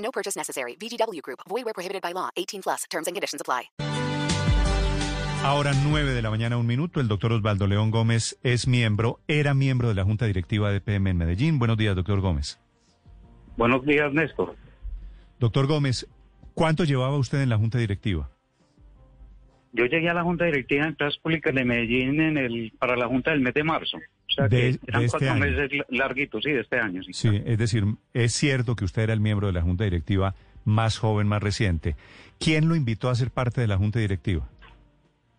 No purchase necessary. VGW Group. Void where prohibited by law. 18 plus. Terms and conditions apply. Ahora 9 de la mañana, un minuto. El doctor Osvaldo León Gómez es miembro, era miembro de la Junta Directiva de PM en Medellín. Buenos días, doctor Gómez. Buenos días, Néstor. Doctor Gómez, ¿cuánto llevaba usted en la Junta Directiva? Yo llegué a la Junta Directiva de Empresas Públicas de Medellín en el, para la Junta del mes de marzo. O sea, De- que eran de este cuatro año. meses larguitos, sí, de este año. Sí. Sí, es decir, es cierto que usted era el miembro de la Junta Directiva más joven, más reciente. ¿Quién lo invitó a ser parte de la Junta Directiva?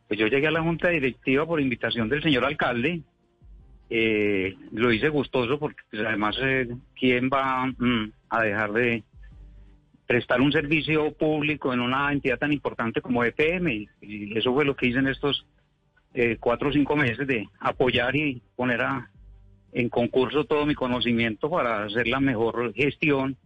Pues yo llegué a la Junta Directiva por invitación del señor alcalde. Eh, lo hice gustoso porque pues, además, eh, ¿quién va mm, a dejar de prestar un servicio público en una entidad tan importante como EPM? Y, y eso fue lo que hice en estos eh, cuatro o cinco meses de apoyar y poner a, en concurso todo mi conocimiento para hacer la mejor gestión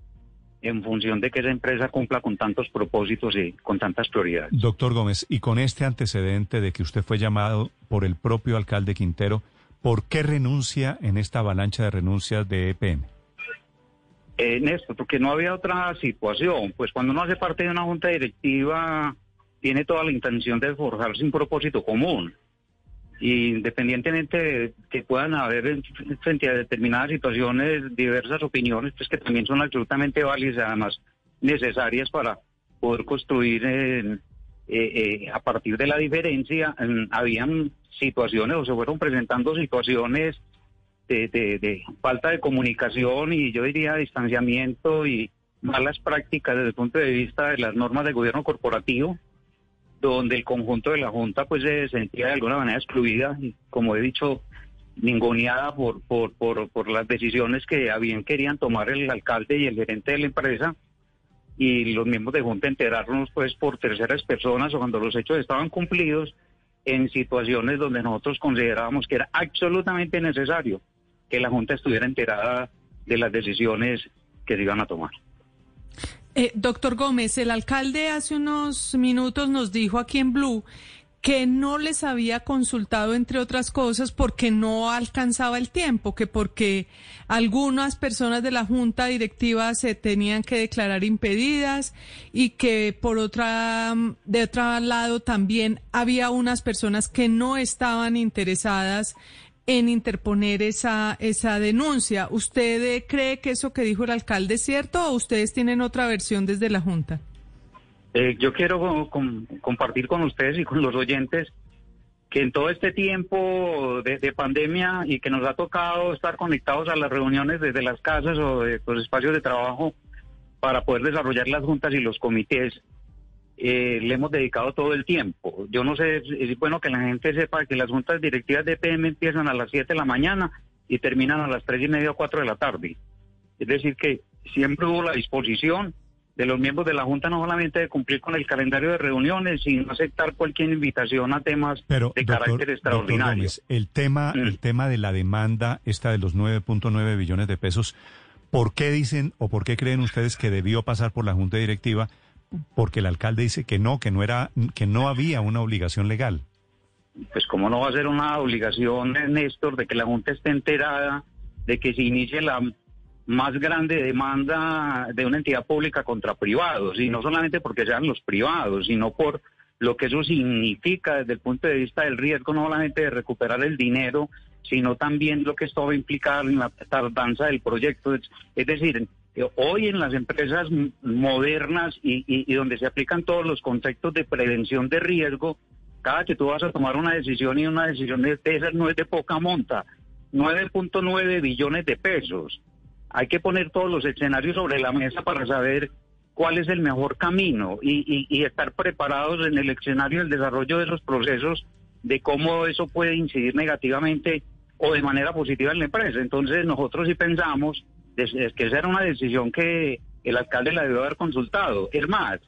en función de que esa empresa cumpla con tantos propósitos y con tantas prioridades. Doctor Gómez, y con este antecedente de que usted fue llamado por el propio alcalde Quintero, ¿por qué renuncia en esta avalancha de renuncias de EPM? Eh, Néstor, porque no había otra situación. Pues cuando uno hace parte de una junta directiva, tiene toda la intención de forjarse un propósito común. Independientemente de que puedan haber en- frente a determinadas situaciones diversas opiniones, pues que también son absolutamente válidas y además necesarias para poder construir eh, eh, a partir de la diferencia. mm, habían situaciones o se fueron presentando situaciones de- de falta de comunicación y yo diría distanciamiento y malas prácticas desde el punto de vista de las normas de gobierno corporativo, donde el conjunto de la Junta pues se sentía de alguna manera excluida y como he dicho, ninguneada por, por, por, por las decisiones que habían querían tomar el alcalde y el gerente de la empresa y los miembros de Junta enterarnos pues por terceras personas o cuando los hechos estaban cumplidos en situaciones donde nosotros considerábamos que era absolutamente necesario que la Junta estuviera enterada de las decisiones que se iban a tomar. Eh, doctor Gómez, el alcalde hace unos minutos nos dijo aquí en Blue que no les había consultado, entre otras cosas, porque no alcanzaba el tiempo, que porque algunas personas de la junta directiva se tenían que declarar impedidas y que por otra, de otro lado también había unas personas que no estaban interesadas en interponer esa, esa denuncia. ¿Usted eh, cree que eso que dijo el alcalde es cierto o ustedes tienen otra versión desde la Junta? Eh, yo quiero co- com- compartir con ustedes y con los oyentes que en todo este tiempo de pandemia y que nos ha tocado estar conectados a las reuniones desde las casas o de los espacios de trabajo para poder desarrollar las juntas y los comités, eh, le hemos dedicado todo el tiempo. Yo no sé, es bueno que la gente sepa que las juntas directivas de PM empiezan a las 7 de la mañana y terminan a las 3 y media o 4 de la tarde. Es decir, que siempre hubo la disposición de los miembros de la Junta no solamente de cumplir con el calendario de reuniones, sino aceptar cualquier invitación a temas Pero, de doctor, carácter extraordinario. Gómez, el tema, Mm. el tema de la demanda, esta de los 9.9 billones de pesos, ¿por qué dicen o por qué creen ustedes que debió pasar por la Junta Directiva? Porque el alcalde dice que no, que no era, que no había una obligación legal. Pues cómo no va a ser una obligación, Néstor, de que la Junta esté enterada de que se inicie la más grande demanda de una entidad pública contra privados, y no solamente porque sean los privados, sino por lo que eso significa desde el punto de vista del riesgo, no solamente de recuperar el dinero, sino también lo que esto va a implicar en la tardanza del proyecto. Es, decir, hoy en las empresas modernas y, y- donde se aplican todos los conceptos de prevención de riesgo, cada que tú vas a tomar una decisión y una decisión de esas no es de poca monta, 9.9 billones de pesos. Hay que poner todos los escenarios sobre la mesa para saber cuál es el mejor camino y, y- estar preparados en el escenario del desarrollo de esos procesos de cómo eso puede incidir negativamente o de manera positiva en la empresa. Entonces nosotros sí pensamos es que esa era una decisión que el alcalde la debió haber consultado. Es más,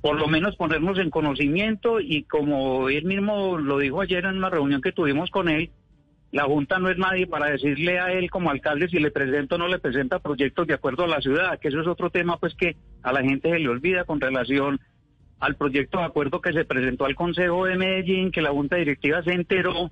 por lo menos ponernos en conocimiento y como él mismo lo dijo ayer en una reunión que tuvimos con él, la Junta no es nadie para decirle a él como alcalde si le presenta o no le presenta proyectos de acuerdo a la ciudad, que eso es otro tema pues que a la gente se le olvida con relación al proyecto de acuerdo que se presentó al Consejo de Medellín, que la Junta Directiva se enteró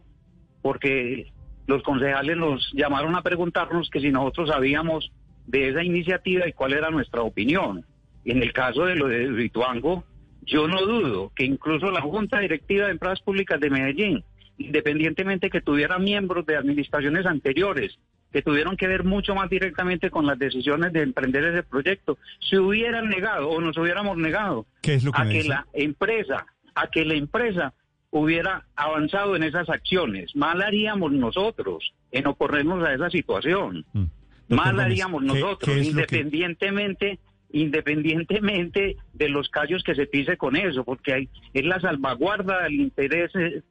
porque los concejales nos llamaron a preguntarnos que si nosotros sabíamos de esa iniciativa y cuál era nuestra opinión. En el caso de lo de Rituango, yo no dudo que incluso la Junta Directiva de Empresas Públicas de Medellín, independientemente que tuviera miembros de administraciones anteriores, que tuvieron que ver mucho más directamente con las decisiones de emprender ese proyecto, se hubieran negado o nos hubiéramos negado a que la empresa, a que la empresa hubiera avanzado en esas acciones. Mal haríamos nosotros en oponernos a esa situación. Mm. Mal haríamos nosotros, independientemente independientemente de los callos que se pise con eso, porque hay, es la salvaguarda del interés eh,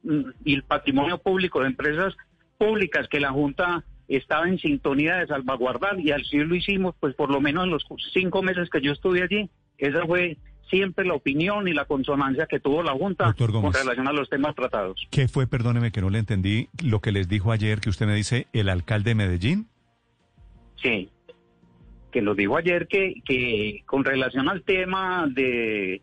y el patrimonio público de empresas públicas que la Junta estaba en sintonía de salvaguardar y así lo hicimos, pues por lo menos en los cinco meses que yo estuve allí. Esa fue siempre la opinión y la consonancia que tuvo la Junta con relación a los temas tratados. ¿Qué fue, perdóneme que no le entendí, lo que les dijo ayer que usted me dice, el alcalde de Medellín? Sí, que nos dijo ayer que, que con relación al tema de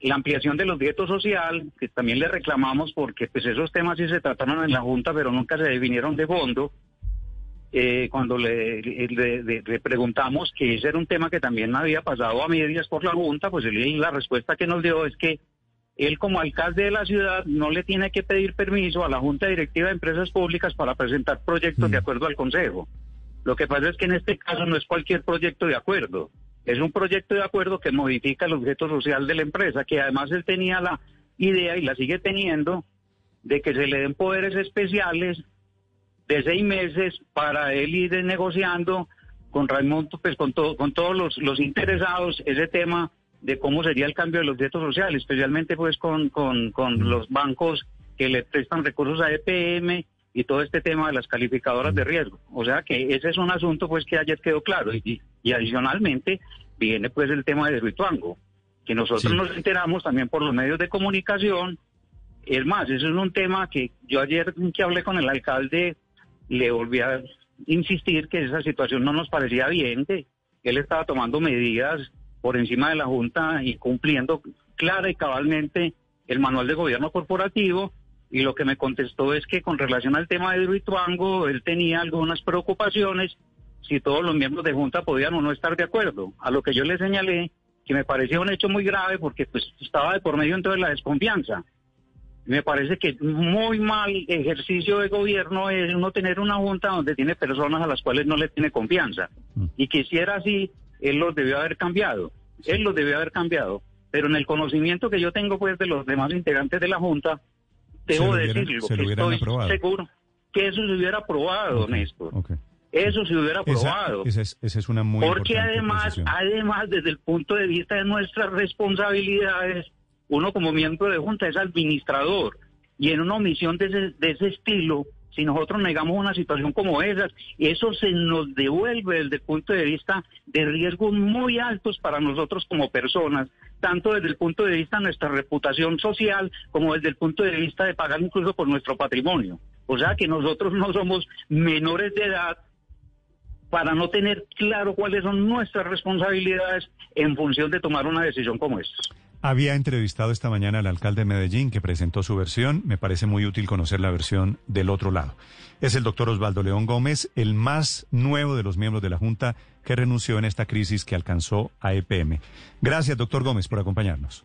la ampliación de los dietos social, que también le reclamamos porque pues esos temas sí se trataron en la Junta, pero nunca se definieron de fondo, eh, cuando le, le, preguntamos que ese era un tema que también había pasado a medias por la Junta, pues él, la respuesta que nos dio es que él como alcalde de la ciudad no le tiene que pedir permiso a la Junta Directiva de Empresas Públicas para presentar proyectos de mm. acuerdo al Consejo. Lo que pasa es que en este caso no es cualquier proyecto de acuerdo, es un proyecto de acuerdo que modifica el objeto social de la empresa, que además él tenía la idea y la sigue teniendo de que se le den poderes especiales de seis meses para él ir negociando con Raimundo, pues con, todo, con todos los, los interesados ese tema de cómo sería el cambio de los derechos sociales, especialmente pues con, con, con los bancos que le prestan recursos a EPM y todo este tema de las calificadoras de riesgo. O sea que ese es un asunto pues que ayer quedó claro y, y adicionalmente viene pues el tema de Rituango, que nosotros nos enteramos también por los medios de comunicación. Es más, eso es un tema que yo ayer que hablé con el alcalde le volví a insistir que esa situación no nos parecía bien, que él estaba tomando medidas por encima de la Junta y cumpliendo clara y cabalmente el manual de gobierno corporativo. Y lo que me contestó es que con relación al tema de Ruituango, él tenía algunas preocupaciones si todos los miembros de Junta podían o no estar de acuerdo. A lo que yo le señalé que me parecía un hecho muy grave porque pues estaba de por medio entonces la desconfianza. Me parece que muy mal ejercicio de gobierno es uno tener una junta donde tiene personas a las cuales no le tiene confianza. Mm. Y que si era así, él los debió haber cambiado. Él los debió haber cambiado. Pero en el conocimiento que yo tengo pues de los demás integrantes de la junta, debo decirlo que estoy seguro que eso se hubiera aprobado, Néstor. Eso se hubiera aprobado. Esa, es, una muy Porque además, además, desde el punto de vista de nuestras responsabilidades, uno como miembro de Junta es administrador y en una omisión de ese, estilo, si nosotros negamos una situación como esa, eso se nos devuelve desde el punto de vista de riesgos muy altos para nosotros como personas, tanto desde el punto de vista de nuestra reputación social como desde el punto de vista de pagar incluso por nuestro patrimonio. O sea que nosotros no somos menores de edad para no tener claro cuáles son nuestras responsabilidades en función de tomar una decisión como esta. Había entrevistado esta mañana al alcalde de Medellín que presentó su versión. Me parece muy útil conocer la versión del otro lado. Es el doctor Osvaldo León Gómez, el más nuevo de los miembros de la Junta que renunció en esta crisis que alcanzó a EPM. Gracias, doctor Gómez, por acompañarnos.